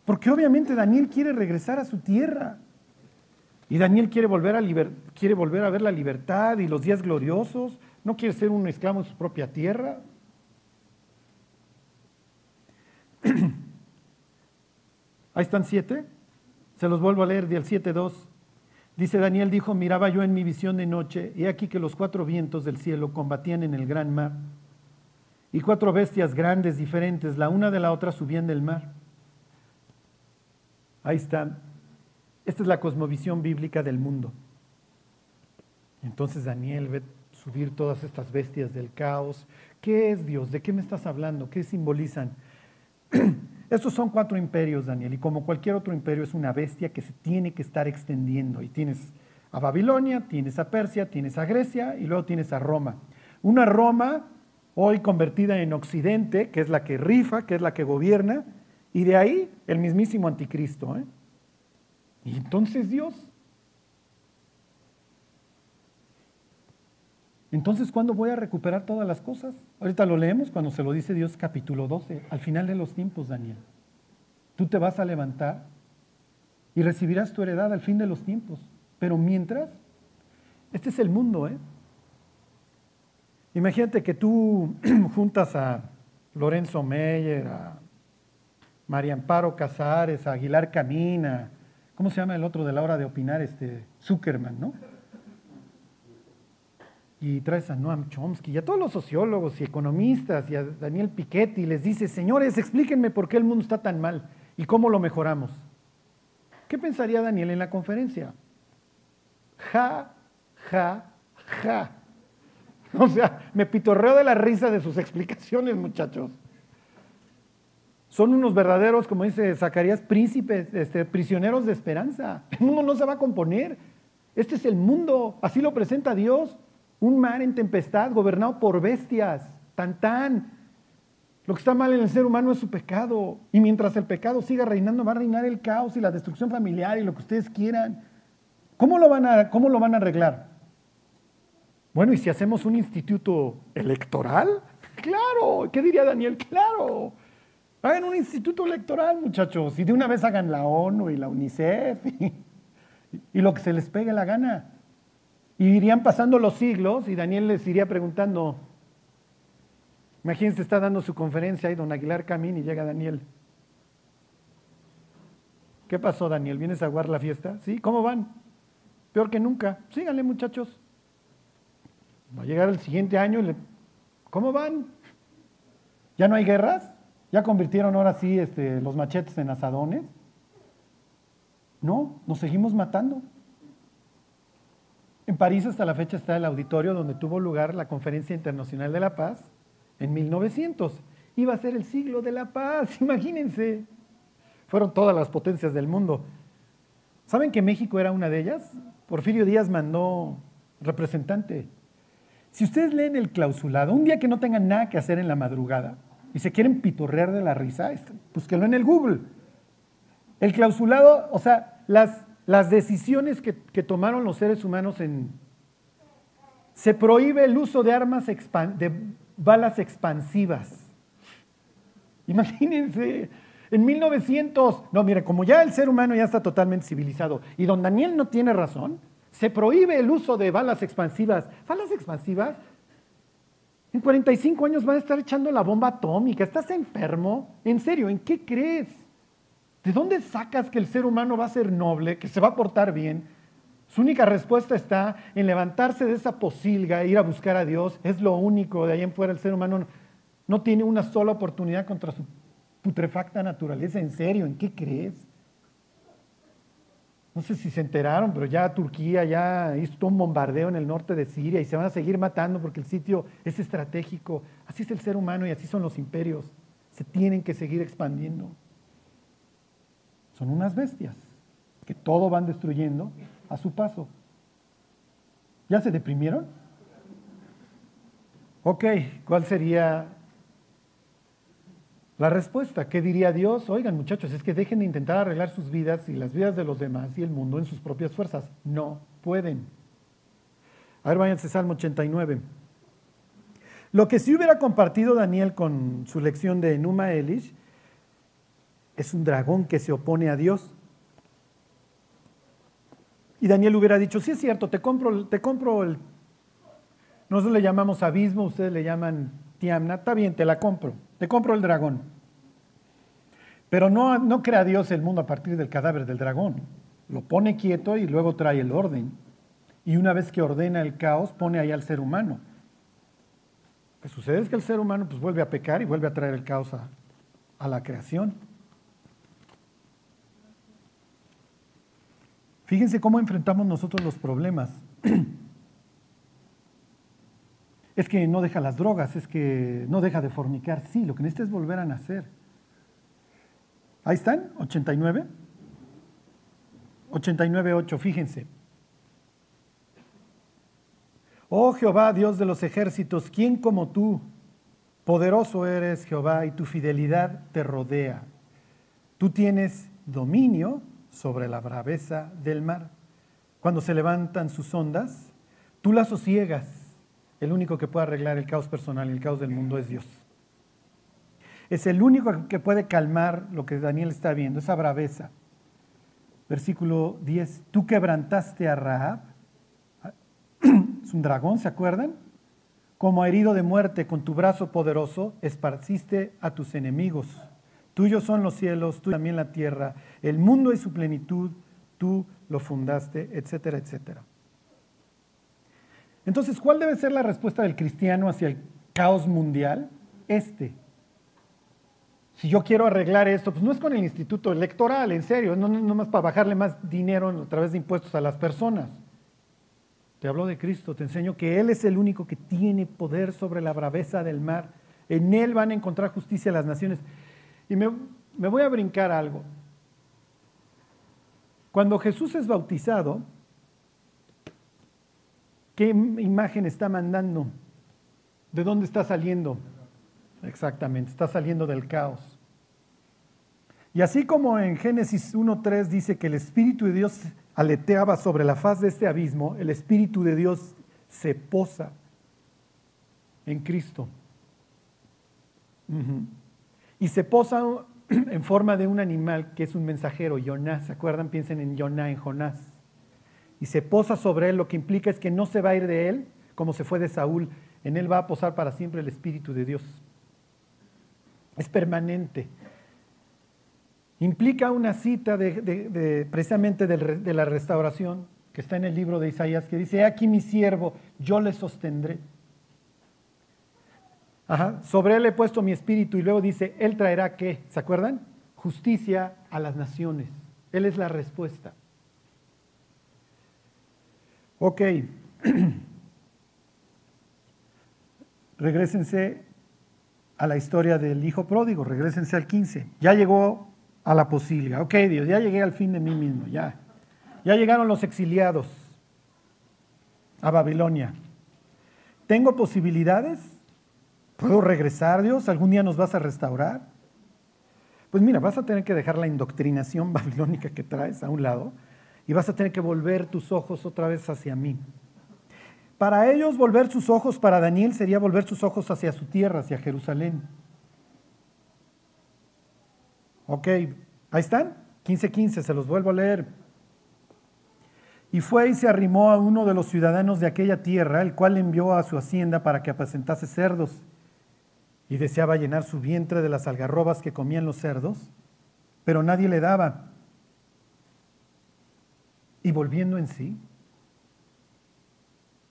Speaker 1: porque obviamente Daniel quiere regresar a su tierra. Y Daniel quiere volver, a quiere volver a ver la libertad y los días gloriosos, ¿No quiere ser un esclavo en su propia tierra? Ahí están siete. Se los vuelvo a leer del 7.2. Dice Daniel dijo, miraba yo en mi visión de noche, y aquí que los cuatro vientos del cielo combatían en el gran mar, y cuatro bestias grandes, diferentes, la una de la otra subían del mar. Ahí están. Esta es la cosmovisión bíblica del mundo. Entonces Daniel ve subir todas estas bestias del caos. ¿Qué es Dios? ¿De qué me estás hablando? ¿Qué simbolizan? Estos son cuatro imperios, Daniel, y como cualquier otro imperio es una bestia que se tiene que estar extendiendo. Y tienes a Babilonia, tienes a Persia, tienes a Grecia y luego tienes a Roma. Una Roma hoy convertida en Occidente, que es la que rifa, que es la que gobierna, y de ahí el mismísimo anticristo. ¿eh? Y entonces Dios, Entonces, ¿cuándo voy a recuperar todas las cosas? Ahorita lo leemos cuando se lo dice Dios capítulo 12, al final de los tiempos, Daniel. Tú te vas a levantar y recibirás tu heredad al fin de los tiempos. Pero mientras, este es el mundo, ¿eh? Imagínate que tú juntas a Lorenzo Meyer, a María Amparo Casares, a Aguilar Camina, ¿cómo se llama el otro de la hora de opinar? Este, Zuckerman, ¿no? Y traes a Noam Chomsky y a todos los sociólogos y economistas y a Daniel Piketty y les dice, señores, explíquenme por qué el mundo está tan mal y cómo lo mejoramos. ¿Qué pensaría Daniel en la conferencia? Ja, ja, Ja. O sea, me pitorreo de la risa de sus explicaciones, muchachos. Son unos verdaderos, como dice Zacarías, príncipes, este, prisioneros de esperanza. El mundo no se va a componer. Este es el mundo, así lo presenta Dios. Un mar en tempestad, gobernado por bestias, tan tan. Lo que está mal en el ser humano es su pecado. Y mientras el pecado siga reinando, va a reinar el caos y la destrucción familiar y lo que ustedes quieran. ¿Cómo lo van a, cómo lo van a arreglar? Bueno, ¿y si hacemos un instituto electoral? Claro, ¿qué diría Daniel? Claro. Hagan un instituto electoral, muchachos, y de una vez hagan la ONU y la UNICEF y, y lo que se les pegue la gana. Y irían pasando los siglos y Daniel les iría preguntando, Imagínense, está dando su conferencia ahí don Aguilar Camín y llega Daniel. ¿Qué pasó, Daniel? ¿Vienes a aguar la fiesta? ¿Sí? ¿Cómo van? Peor que nunca. Síganle, muchachos. Va a llegar el siguiente año y le... ¿Cómo van? ¿Ya no hay guerras? ¿Ya convirtieron ahora sí este, los machetes en asadones? No, nos seguimos matando. En París hasta la fecha está el auditorio donde tuvo lugar la Conferencia Internacional de la Paz en 1900. Iba a ser el siglo de la paz, imagínense. Fueron todas las potencias del mundo. ¿Saben que México era una de ellas? Porfirio Díaz mandó representante. Si ustedes leen el clausulado, un día que no tengan nada que hacer en la madrugada y se quieren pitorrear de la risa, búsquenlo en el Google. El clausulado, o sea, las, las decisiones que, que tomaron los seres humanos en... Se prohíbe el uso de armas de balas expansivas. Imagínense, en 1900, no, mire, como ya el ser humano ya está totalmente civilizado y don Daniel no tiene razón, se prohíbe el uso de balas expansivas. ¿Balas expansivas? En 45 años van a estar echando la bomba atómica. ¿Estás enfermo? ¿En serio? ¿En qué crees? ¿De dónde sacas que el ser humano va a ser noble, que se va a portar bien? Su única respuesta está en levantarse de esa posilga e ir a buscar a Dios. Es lo único. De ahí en fuera el ser humano no, tiene una sola oportunidad contra su putrefacta naturaleza. ¿En serio? ¿En qué crees? No sé si se enteraron, pero ya Turquía ya hizo un bombardeo en el norte de Siria y se van a seguir matando porque el sitio es estratégico. Así es el ser humano y así son los imperios. Se tienen que seguir expandiendo. Son unas bestias que todo van destruyendo a su paso. ¿Ya se deprimieron? Ok, ¿cuál sería la respuesta? ¿Qué diría Dios? Oigan muchachos, es que dejen de intentar arreglar sus vidas y las vidas de los demás y el mundo en sus propias fuerzas. No pueden. A ver, váyanse Salmo 89. Lo que sí hubiera compartido Daniel con su lección de Numa Elish es un dragón que se opone a Dios. Y Daniel hubiera dicho, sí es cierto, te compro, te compro el... Nosotros le llamamos abismo, ustedes le llaman tiamna, está bien, te la compro, te compro el dragón. Pero no, no crea Dios el mundo a partir del cadáver del dragón. Lo pone quieto y luego trae el orden. Y una vez que ordena el caos, pone ahí al ser humano. Lo que sucede es que el ser humano pues, vuelve a pecar y vuelve a traer el caos a la creación. Fíjense cómo enfrentamos nosotros los problemas. es que no deja las drogas, es que no deja de fornicar. Sí, lo que necesita es volver a nacer. Ahí están, 89. 89.8, fíjense. Oh Jehová, Dios de los ejércitos, ¿quién como tú? Poderoso eres Jehová y tu fidelidad te rodea. Tú tienes dominio sobre la braveza del mar. Cuando se levantan sus ondas, tú las sosiegas. El único que puede arreglar el caos personal y el caos del mundo es Dios. Es el único que puede calmar lo que Daniel está viendo, esa braveza. Versículo 10, tú quebrantaste a Rahab, es un dragón, ¿se acuerdan? Como herido de muerte con tu brazo poderoso, esparciste a tus enemigos. Tuyos son los cielos, tú también la tierra, el mundo y su plenitud, tú lo fundaste, etcétera, etcétera. Entonces, ¿cuál debe ser la respuesta del cristiano hacia el caos mundial? Este. Si yo quiero arreglar esto, pues no es con el instituto electoral, en serio, no, no, más para bajarle más dinero a través de impuestos a las personas. te hablo de Cristo, te enseño que Él es el único que tiene poder sobre la braveza del mar. En Él van a encontrar justicia las naciones. Y me, me voy a brincar algo. Cuando Jesús es bautizado, ¿qué imagen está mandando? ¿De dónde está saliendo? Exactamente, está saliendo del caos. Y así como en Génesis 1.3 dice que el Espíritu de Dios aleteaba sobre la faz de este abismo, el Espíritu de Dios se posa en Cristo. Y se posa en forma de un animal que es un mensajero, Jonás. ¿Se acuerdan? Piensen en Jonás, en Jonás. Y se posa sobre él, lo que implica es que no se va a ir de él como se fue de Saúl. En él va a posar para siempre el Espíritu de Dios. Es permanente. Implica una cita de, precisamente de la restauración que está en el libro de Isaías, que dice, aquí mi siervo, yo le sostendré. Sobre él he puesto mi espíritu y luego dice, él traerá qué, ¿se acuerdan? Justicia a las naciones. Él es la respuesta. Ok. regrésense a la historia del hijo pródigo, regrésense al 15. Ya llegó a la posilga. Ok, Dios, ya llegué al fin de mí mismo, ya. Ya llegaron los exiliados a Babilonia. ¿Tengo posibilidades? ¿Puedo regresar, Dios? ¿Algún día nos vas a restaurar? Pues mira, vas a tener que dejar la indoctrinación babilónica que traes a un lado y vas a tener que volver tus ojos otra vez hacia mí. Para ellos volver sus ojos, para Daniel sería volver sus ojos hacia su tierra, hacia Jerusalén. Ok, ahí están, 15:15, se los vuelvo a leer. Y fue y se arrimó a uno de los ciudadanos de aquella tierra, el cual envió a su hacienda para que apacentase cerdos y deseaba llenar su vientre de las algarrobas que comían los cerdos, pero nadie le daba. Y volviendo en sí,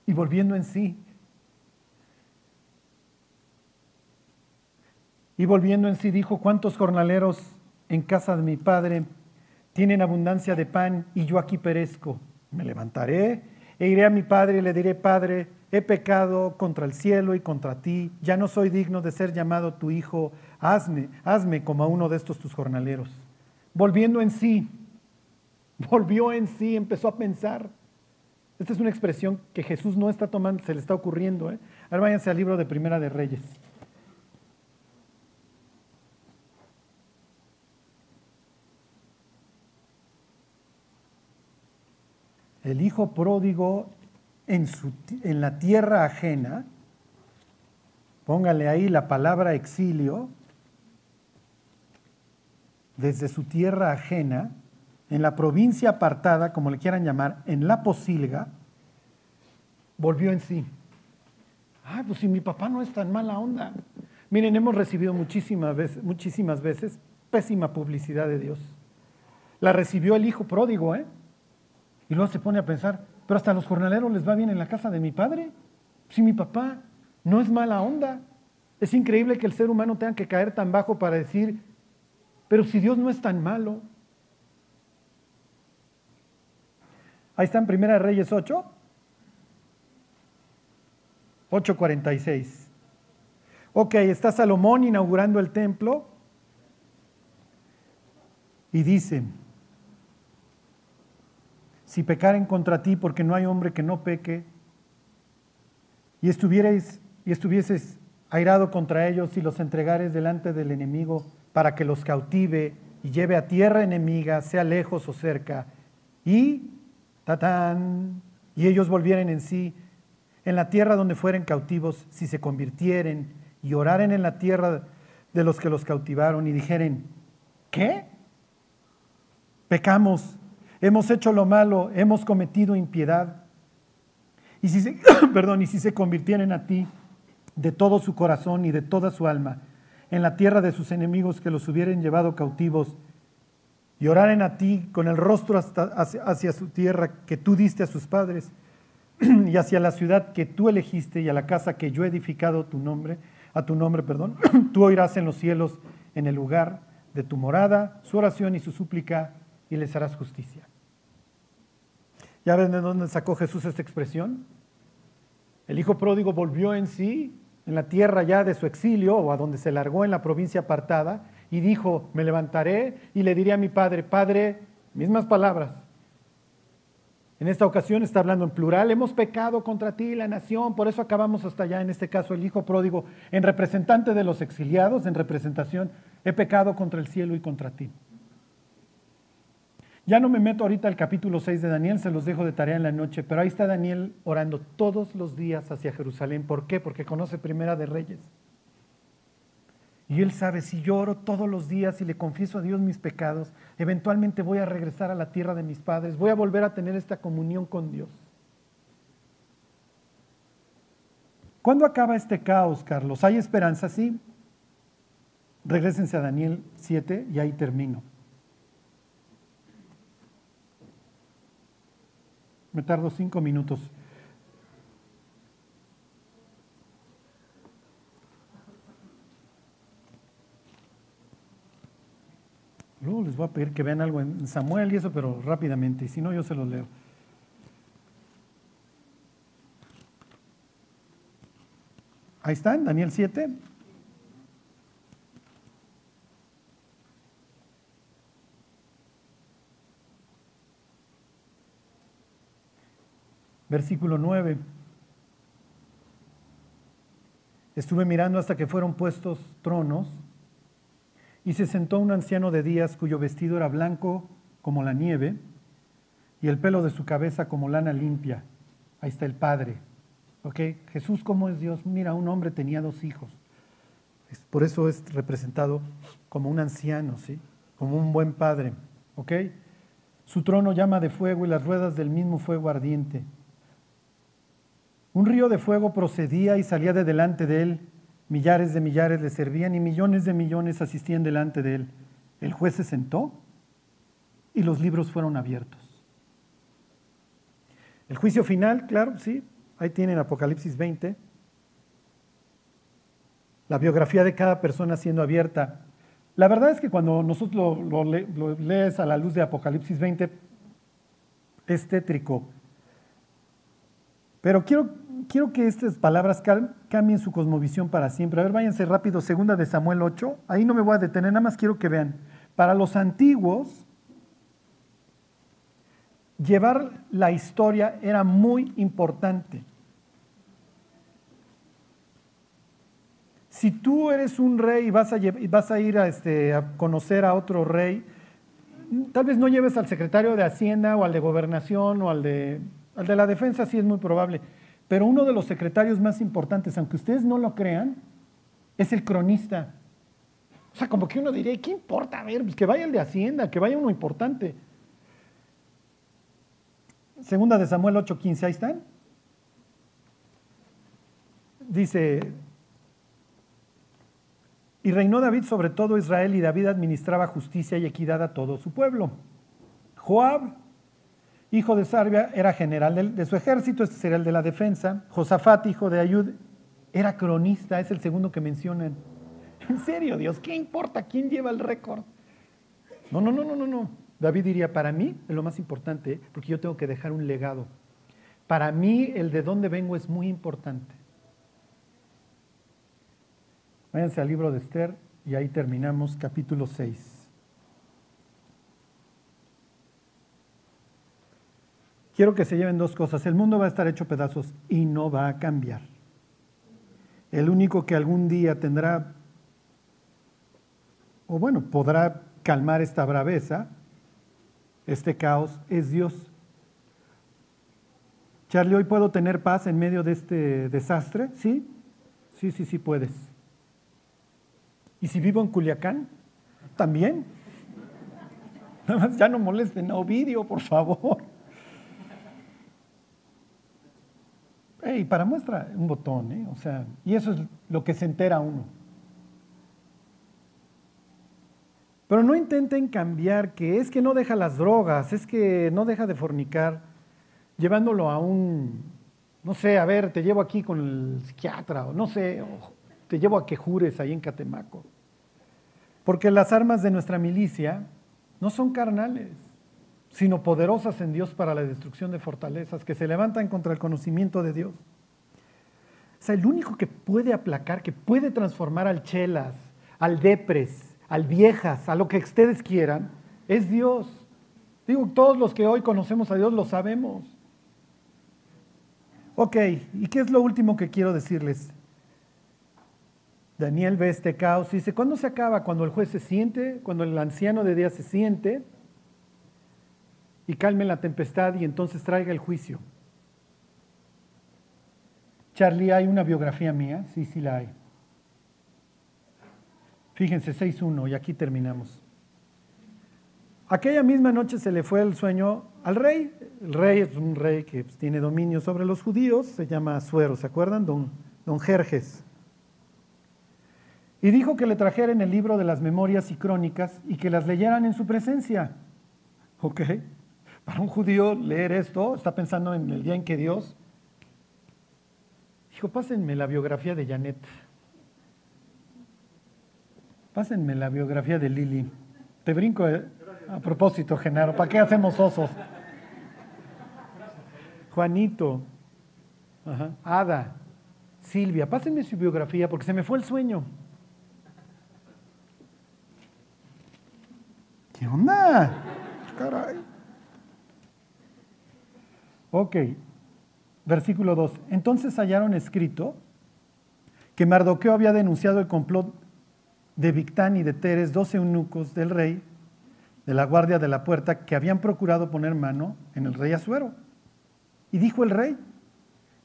Speaker 1: y volviendo en sí, y volviendo en sí dijo, ¿cuántos jornaleros en casa de mi padre tienen abundancia de pan y yo aquí perezco? Me levantaré e iré a mi padre y le diré, Padre, he pecado contra el cielo y contra ti, ya no soy digno de ser llamado tu hijo, hazme, hazme como a uno de estos tus jornaleros. Volviendo en sí, volvió en sí, empezó a pensar. Esta es una expresión que Jesús no está tomando, se le está ocurriendo. ¿eh? Ahora váyanse al libro de Primera de Reyes. El hijo pródigo en, su, en la tierra ajena, póngale ahí la palabra exilio, desde su tierra ajena, en la provincia apartada, como le quieran llamar, en la posilga, volvió en sí. Ay, pues si mi papá no es tan mala onda. Miren, hemos recibido muchísimas veces, muchísimas veces pésima publicidad de Dios. La recibió el hijo pródigo, ¿eh? Y luego se pone a pensar, pero hasta los jornaleros les va bien en la casa de mi padre. Si mi papá no es mala onda. Es increíble que el ser humano tenga que caer tan bajo para decir, pero si Dios no es tan malo. Ahí está en Primera Reyes 8. 8.46. Ok, está Salomón inaugurando el templo y dice, si pecaren contra ti, porque no hay hombre que no peque, y estuvierais y estuvieses airado contra ellos y los entregares delante del enemigo para que los cautive y lleve a tierra enemiga, sea lejos o cerca, y tatán, y ellos volvieren en sí, en la tierra donde fueren cautivos, si se convirtieren y oraren en la tierra de los que los cautivaron y dijeren, ¿qué? Pecamos hemos hecho lo malo, hemos cometido impiedad. Y si se, perdón, y si se convirtieren a ti de todo su corazón y de toda su alma, en la tierra de sus enemigos que los hubieran llevado cautivos, y oraren a ti con el rostro hacia, su tierra que tú diste a sus padres, y hacia la ciudad que tú elegiste y a la casa que yo he edificado tu nombre, a tu nombre, perdón, tú oirás en los cielos, en el lugar de tu morada, su oración y su súplica, y les harás justicia. ¿Ya ven de dónde sacó Jesús esta expresión? El hijo pródigo volvió en sí, en la tierra ya de su exilio, o a donde se largó en la provincia apartada, y dijo, me levantaré y le diré a mi padre, Padre, mismas palabras. En esta ocasión está hablando en plural, hemos pecado contra ti, la nación, por eso acabamos hasta allá, en este caso el hijo pródigo, en representante de los exiliados, en representación, he pecado contra el cielo y contra ti. Ya no me meto ahorita al capítulo 6 de Daniel, se los dejo de tarea en la noche, pero ahí está Daniel orando todos los días hacia Jerusalén. ¿Por qué? Porque conoce Primera de Reyes. Y él sabe, si yo oro todos los días y le confieso a Dios mis pecados, eventualmente voy a regresar a la tierra de mis padres, voy a volver a tener esta comunión con Dios. ¿Cuándo acaba este caos, Carlos? ¿Hay esperanza? Sí. Regrésense a Daniel 7 y ahí termino. Me tardo cinco minutos. Luego les voy a pedir que vean algo en Samuel y eso, pero rápidamente, y si no, yo se los leo. Ahí están, Daniel 7. Versículo 9. Estuve mirando hasta que fueron puestos tronos y se sentó un anciano de días cuyo vestido era blanco como la nieve y el pelo de su cabeza como lana limpia. Ahí está el Padre. ¿Ok? Jesús, ¿cómo es Dios? Mira, un hombre tenía dos hijos. Por eso es representado como un anciano, ¿sí? Como un buen padre. ¿Ok? Su trono llama de fuego y las ruedas del mismo fuego ardiente. Un río de fuego procedía y salía de delante de él. Millares de millares le servían y millones de millones asistían delante de él. El juez se sentó y los libros fueron abiertos. El juicio final, claro, sí, ahí tienen Apocalipsis 20. La biografía de cada persona siendo abierta. La verdad es que cuando nosotros lo, lees a la luz de Apocalipsis 20, es tétrico. Pero quiero quiero que estas palabras cambien su cosmovisión para siempre. A ver, váyanse rápido, segunda de Samuel 8. Ahí no me voy a detener, nada más quiero que vean. Para los antiguos, llevar la historia era muy importante. Si tú eres un rey y vas a, vas a ir a, este, a conocer a otro rey, tal vez no lleves al secretario de Hacienda o al de Gobernación o al de la Defensa, sí es muy probable pero uno de los secretarios más importantes, aunque ustedes no lo crean, es el cronista. O sea, como que uno diría, ¿qué importa? A ver, pues que vaya el de Hacienda, que vaya uno importante. Segunda de Samuel 8:15, ahí están. Dice, y reinó David sobre todo Israel y David administraba justicia y equidad a todo su pueblo. Joab hijo de Sarbia, era general de, su ejército, este sería el de la defensa. Josafat, hijo de Ayud, era cronista, es el segundo que mencionan. En serio, Dios, ¿qué importa quién lleva el récord? No, no, no, no, no, no. David diría, para mí es lo más importante, porque yo tengo que dejar un legado. Para mí el de dónde vengo es muy importante. Váyanse al libro de Esther y ahí terminamos capítulo 6. Quiero que se lleven dos cosas. El mundo va a estar hecho pedazos y no va a cambiar. El único que algún día tendrá, o bueno, podrá calmar esta braveza, este caos, es Dios. Charlie, ¿hoy puedo tener paz en medio de este desastre? ¿Sí? Sí, sí, sí puedes. ¿Y si vivo en Culiacán? ¿También? Nada más ya no molesten a Ovidio, por favor. Y para muestra, un botón, ¿eh? O sea, y eso es lo que se entera uno. Pero no intenten cambiar que es que no deja las drogas, es que no deja de fornicar, llevándolo a un, no sé, a ver, te llevo aquí con el psiquiatra, o no sé, te llevo a que jures ahí en Catemaco. Porque las armas de nuestra milicia no son carnales, sino poderosas en Dios para la destrucción de fortalezas, que se levantan contra el conocimiento de Dios. O sea, el único que puede aplacar, que puede transformar al chelas, al depres, al viejas, a lo que ustedes quieran, es Dios. Digo, todos los que hoy conocemos a Dios lo sabemos. Ok, ¿y qué es lo último que quiero decirles? Daniel ve este caos y dice, ¿cuándo se acaba? Cuando el juez se siente, cuando el anciano de día se siente y calme la tempestad y entonces traiga el juicio. Charlie, ¿hay una biografía mía? Sí, sí la hay. Fíjense, 6.1 y aquí terminamos. Aquella misma noche se le fue el sueño al rey. El rey es un rey que pues, tiene dominio sobre los judíos, se llama Suero, ¿se acuerdan? Don, don Jerjes. Y dijo que le trajeran el libro de las memorias y crónicas y que las leyeran en su presencia. ¿Ok? Para un judío leer esto, está pensando en el día en que Dios dijo, pásenme la biografía de Janet. Pásenme la biografía de Lili. Te brinco eh, a propósito, Genaro. ¿Para qué hacemos osos? Juanito, Ada, Silvia, pásenme su biografía porque se me fue el sueño. ¿Qué onda? Caray. Ok, versículo 2. Entonces hallaron escrito que Mardoqueo había denunciado el complot de Victán y de Teres, dos eunucos del rey, de la guardia de la puerta, que habían procurado poner mano en el rey Asuero. Y dijo el rey,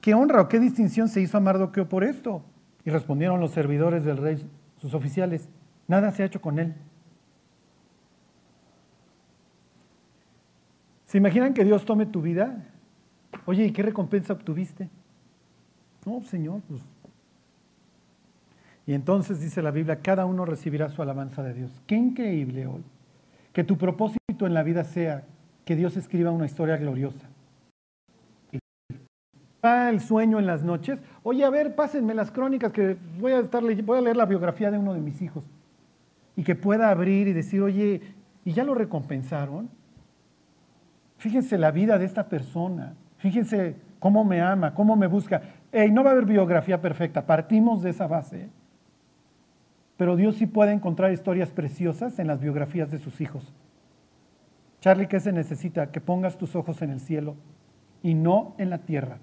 Speaker 1: ¿qué honra o qué distinción se hizo a Mardoqueo por esto? Y respondieron los servidores del rey, sus oficiales, nada se ha hecho con él. ¿Se imaginan que Dios tome tu vida? Oye, ¿y qué recompensa obtuviste? No, Señor, pues y entonces dice la Biblia, cada uno recibirá su alabanza de Dios. Qué increíble hoy. Que tu propósito en la vida sea que Dios escriba una historia gloriosa. El sueño en las noches. Oye, a ver, pásenme las crónicas que voy a estar voy a leer la biografía de uno de mis hijos. Y que pueda abrir y decir, oye, ¿y ya lo recompensaron? Fíjense la vida de esta persona. Fíjense cómo me ama, cómo me busca. Hey, no va a haber biografía perfecta. Partimos de esa base pero Dios sí puede encontrar historias preciosas en las biografías de sus hijos. Charlie, ¿qué se necesita? Que pongas tus ojos en el cielo y no en la tierra.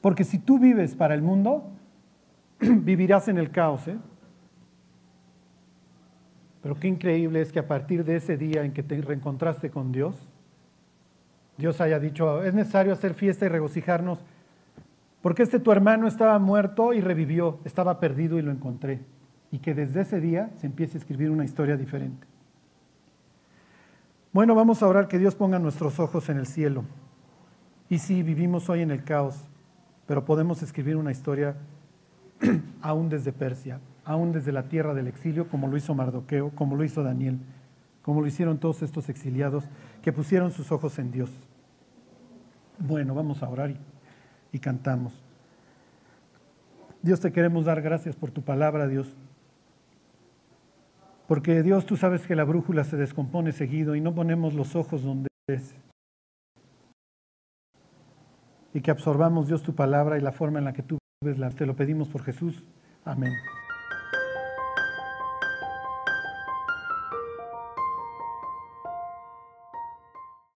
Speaker 1: Porque si tú vives para el mundo, vivirás en el caos. ¿eh? Pero qué increíble es que a partir de ese día en que te reencontraste con Dios, Dios haya dicho, es necesario hacer fiesta y regocijarnos porque este tu hermano estaba muerto y revivió, estaba perdido y lo encontré. Y que desde ese día se empiece a escribir una historia diferente. Bueno, vamos a orar que Dios ponga nuestros ojos en el cielo. Y sí, vivimos hoy en el caos, pero podemos escribir una historia aún desde Persia, aún desde la tierra del exilio, como lo hizo Mardoqueo, como lo hizo Daniel, como lo hicieron todos estos exiliados que pusieron sus ojos en Dios. Bueno, vamos a orar y cantamos. Dios te queremos dar gracias por tu palabra, Dios. Porque Dios, tú sabes que la brújula se descompone seguido y no ponemos los ojos donde es. Y que absorbamos, Dios, tu palabra y la forma en la que tú ves. Te lo pedimos por Jesús. Amén.